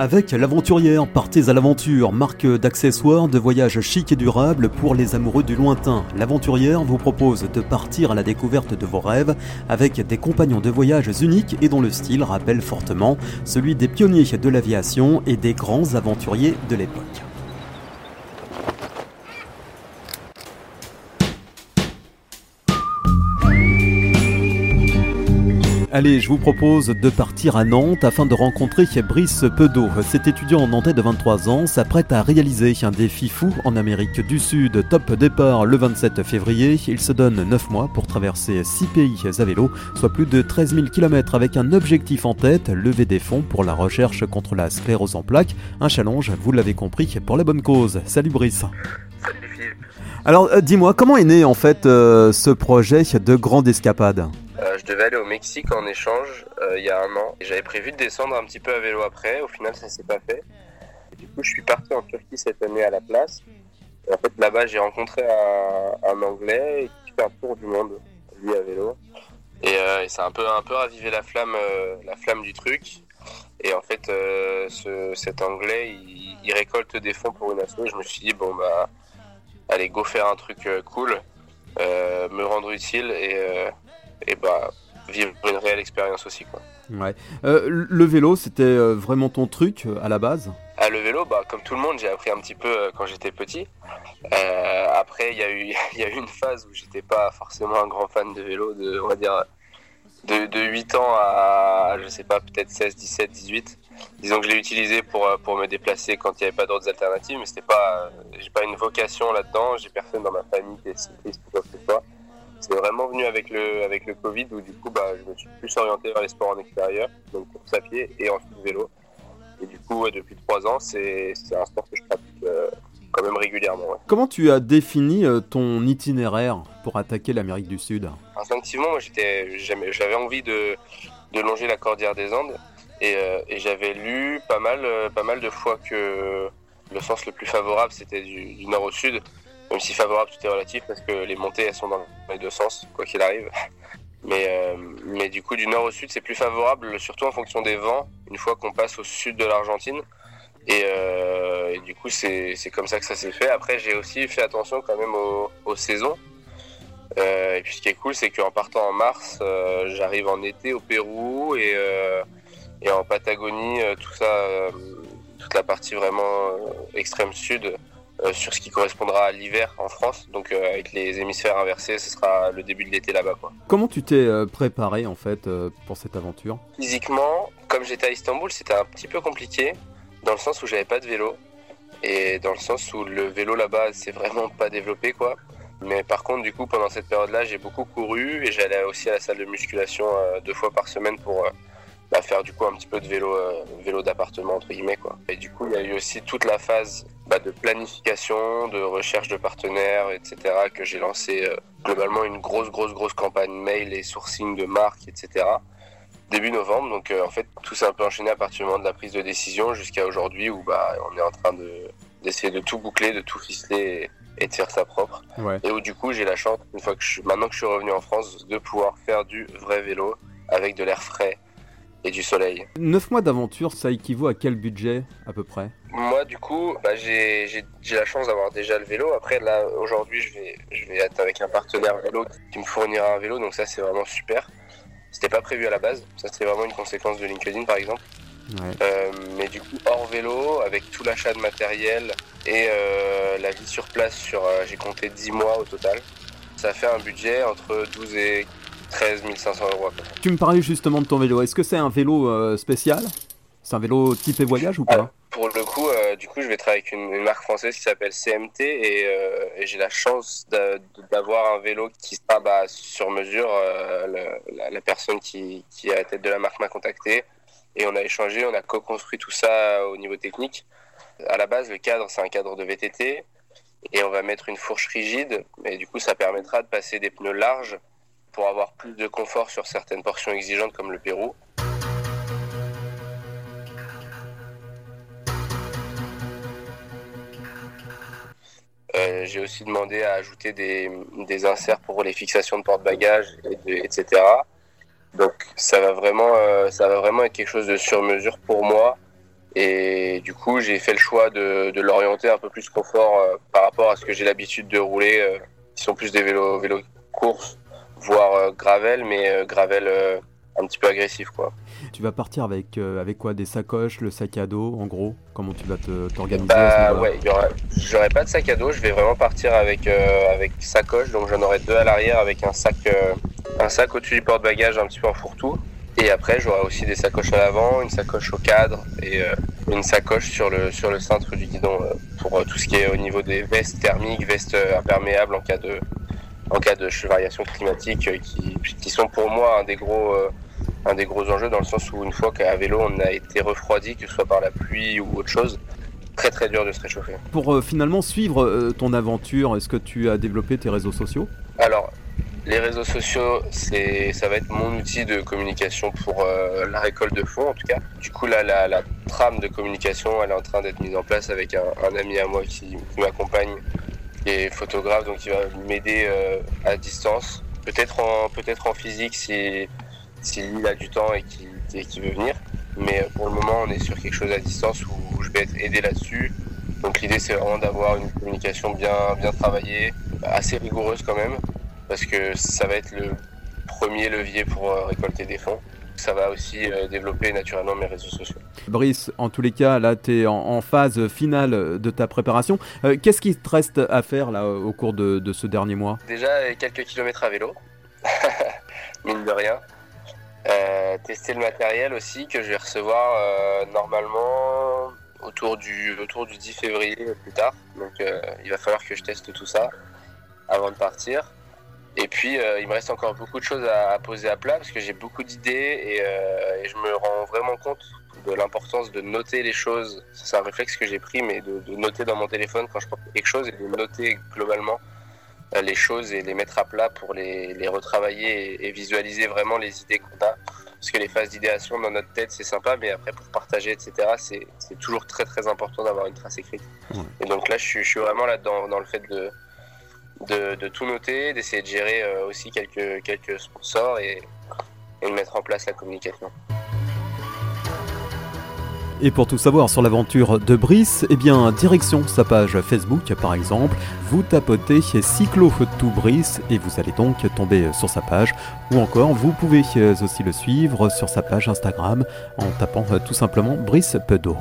Avec l'Aventurière, partez à l'aventure, marque d'accessoires de voyage chic et durable pour les amoureux du lointain. L'Aventurière vous propose de partir à la découverte de vos rêves avec des compagnons de voyage uniques et dont le style rappelle fortement celui des pionniers de l'aviation et des grands aventuriers de l'époque. Allez, je vous propose de partir à Nantes afin de rencontrer Brice Pedo. Cet étudiant nantais de 23 ans s'apprête à réaliser un défi fou en Amérique du Sud. Top départ le 27 février. Il se donne 9 mois pour traverser 6 pays à vélo, soit plus de 13 000 km avec un objectif en tête, lever des fonds pour la recherche contre la sclérose en plaques. Un challenge, vous l'avez compris, pour la bonne cause. Salut Brice. Salut Philippe. Alors euh, dis-moi, comment est né en fait euh, ce projet de grande escapade? Je devais aller au Mexique en échange euh, il y a un an. J'avais prévu de descendre un petit peu à vélo après. Au final, ça s'est pas fait. du coup, je suis parti en Turquie cette année à la place. En fait, là-bas, j'ai rencontré un, Anglais qui fait un tour du monde, lui à vélo. Et, euh, ça a un peu, un peu ravivé la flamme, la flamme du truc. Et en fait, ce, cet Anglais, il, récolte des fonds pour une asso. Je me suis dit, bon, bah, allez, go faire un truc cool, me rendre utile et et bah vivre une réelle expérience aussi quoi. Ouais. Euh, le vélo, c'était euh, vraiment ton truc euh, à la base? Ah, Le vélo, bah, comme tout le monde, j'ai appris un petit peu quand j'étais petit. après, il y, a eu, y a eu une phase où j'étais pas forcément un grand fan de vélo, de, on va dire de, de 8 ans à, je sais pas, peut-être 16, 17, 18. Disons que je l'ai utilisé pour, pour me déplacer quand il n'y avait pas d'autres alternatives, mais c'était pas, j'ai pas une vocation là-dedans, j'ai personne dans ma famille qui est cycliste C'est vraiment venu avec le, avec le Covid où du coup bah, je me suis plus orienté vers les sports en extérieur, donc course à pied et ensuite vélo. Et du coup, depuis trois ans, c'est un sport que je pratique euh, quand même régulièrement. Comment tu as défini euh, ton itinéraire pour attaquer l'Amérique du Sud? Instinctivement, moi j'avais envie de, de, longer la Cordillère des Andes et, euh, et j'avais lu pas mal, pas mal de fois que le sens le plus favorable c'était du, du nord au sud même si favorable, tout est relatif parce que les montées, elles sont dans les deux sens, quoi qu'il arrive. Mais, euh, mais du coup, du nord au sud, c'est plus favorable, surtout en fonction des vents, une fois qu'on passe au sud de l'Argentine. Et, euh, du coup, c'est comme ça que ça s'est fait. Après, j'ai aussi fait attention quand même aux, saisons. Euh, et puis, ce qui est cool, c'est qu'en partant en mars, j'arrive en été au Pérou et, et en Patagonie, tout ça, toute la partie vraiment extrême sud sur ce qui correspondra à l'hiver en France. Donc euh, avec les hémisphères inversés, ce sera le début de l'été là-bas. Comment tu t'es euh, préparé en fait pour cette aventure? Physiquement, comme j'étais à Istanbul, c'était un petit peu compliqué dans le sens où j'avais pas de vélo et dans le sens où le vélo là-bas c'est vraiment pas développé quoi. Mais par contre, du coup, pendant cette période-là, j'ai beaucoup couru et j'allais aussi à la salle de musculation deux fois par semaine pour faire du coup un petit peu de vélo, vélo d'appartement entre guillemets quoi. Et du coup, il y a eu aussi toute la phase bah, de planification, de recherche de partenaires, etc. que j'ai lancé euh, globalement une grosse, grosse, grosse campagne mail et sourcing de marques, etc. Début novembre, donc euh, en fait tout s'est un peu enchaîné à partir du moment de la prise de décision jusqu'à aujourd'hui où bah, on est en train de, d'essayer de tout boucler, de tout ficeler et, de faire ça propre. Et où du coup j'ai la chance, une fois que je, maintenant que je suis revenu en France, de pouvoir faire du vrai vélo avec de l'air frais et du soleil. 9 mois d'aventure, ça équivaut à quel budget à peu près? Moi, du coup, bah, j'ai la chance d'avoir déjà le vélo. Après, là, aujourd'hui, je vais, je vais être avec un partenaire vélo qui me fournira un vélo, donc ça, c'est vraiment super. C'était pas prévu à la base, ça serait vraiment une conséquence de LinkedIn par exemple. Euh, mais du coup, hors vélo, avec tout l'achat de matériel et euh, la vie sur place, sur euh, j'ai compté 10 mois au total, ça fait un budget entre 12 et 13 500 euros. Tu me parlais justement de ton vélo. Est-ce que c'est un vélo euh, spécial? C'est un vélo type et voyage ou pas? Pour le coup, euh, du coup, je vais travailler avec une, marque française qui s'appelle CMT euh, et, j'ai la chance d'avoir un vélo qui sera bah, sur mesure. La, personne qui, qui est à la tête de la marque m'a contacté et on a échangé, on a co-construit tout ça au niveau technique. À la base, le cadre, c'est un cadre de VTT et on va mettre une fourche rigide, mais du coup, ça permettra de passer des pneus larges pour avoir plus de confort sur certaines portions exigeantes comme le Pérou. Euh, j'ai aussi demandé à ajouter des, des, inserts pour les fixations de porte-bagages, etc. Donc ça va vraiment, euh, ça va vraiment être quelque chose de sur mesure pour moi Et du coup, j'ai fait le choix de, l'orienter un peu plus confort euh, par rapport à ce que j'ai l'habitude de rouler, qui sont plus des vélos, vélos course, voire euh, gravel, mais gravel un petit peu agressif quoi. Tu vas partir avec, avec quoi? Des sacoches, le sac à dos en gros? Comment tu vas t'organiser bah, Ouais, j'aurai pas de sac à dos, je vais vraiment partir avec, avec sacoche, donc j'en aurai deux à l'arrière avec un sac, un sac au-dessus du porte-bagages un petit peu en fourre-tout. Et après, j'aurai aussi des sacoches à l'avant, une sacoche au cadre et euh, une sacoche sur le, sur le cintre du guidon euh, pour euh, tout ce qui est au niveau des vestes thermiques, vestes imperméables en cas de, en cas de variations climatiques qui, qui sont pour moi un des gros, un des gros enjeux dans le sens où une fois qu'à vélo on a été refroidi, que ce soit par la pluie ou autre chose, très très dur de se réchauffer. Pour finalement suivre ton aventure, est-ce que tu as développé tes réseaux sociaux? Alors, les réseaux sociaux, c'est, ça va être mon outil de communication pour euh, la récolte de fonds en tout cas. Du coup, là, la, trame de communication, elle est en train d'être mise en place avec un, ami à moi qui, m'accompagne, qui est photographe, donc il va m'aider euh, à distance, peut-être en, peut-être en physique si, s'il a du temps et qu'il, veut venir. Mais pour le moment, on est sur quelque chose à distance où, je vais être aidé là-dessus. Donc l'idée, c'est vraiment d'avoir une communication bien, bien travaillée, assez rigoureuse quand même parce que ça va être le premier levier pour euh, récolter des fonds. Ça va aussi euh, développer naturellement mes réseaux sociaux. Brice, en tous les cas, là, tu es en, phase finale de ta préparation. Euh, qu'est-ce qui te reste à faire là, au cours de, ce dernier mois? Déjà, quelques kilomètres à vélo, mine de rien. tester le matériel aussi que je vais recevoir normalement autour du, autour du 10 février plus tard. Donc il va falloir que je teste tout ça avant de partir. Et puis, euh, il me reste encore beaucoup de choses à, poser à plat parce que j'ai beaucoup d'idées euh, et, je me rends vraiment compte de l'importance de noter les choses. C'est un réflexe que j'ai pris, mais de, noter dans mon téléphone quand je pense quelque chose et de noter globalement euh, les choses et les mettre à plat pour les, retravailler et, visualiser vraiment les idées qu'on a. Parce que les phases d'idéation dans notre tête, c'est sympa, mais après, pour partager, etc., c'est toujours très très important d'avoir une trace écrite. Et donc là, je suis, je suis vraiment là dans, dans le fait de de, tout noter, d'essayer de gérer euh, aussi quelques, sponsors et, de mettre en place la communication. Et pour tout savoir sur l'aventure de Brice, eh bien, direction sa page Facebook par exemple, vous tapotez Cyclo Brice et vous allez donc tomber sur sa page. Ou encore, vous pouvez aussi le suivre sur sa page Instagram en tapant tout simplement Brice Pedo.